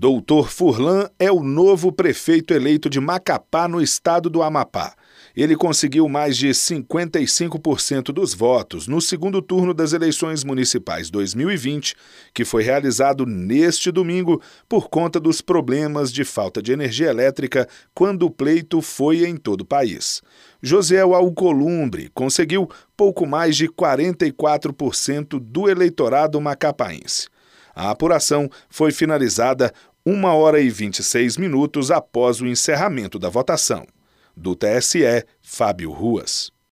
Doutor Furlan é o novo prefeito eleito de Macapá, no estado do Amapá. Ele conseguiu mais de 55% dos votos no segundo turno das eleições municipais 2020, que foi realizado neste domingo por conta dos problemas de falta de energia elétrica quando o pleito foi em todo o país. José Alcolumbre conseguiu pouco mais de 44% do eleitorado macapaense. A apuração foi finalizada uma hora e 26 minutos após o encerramento da votação. Do TSE, Fábio Ruas.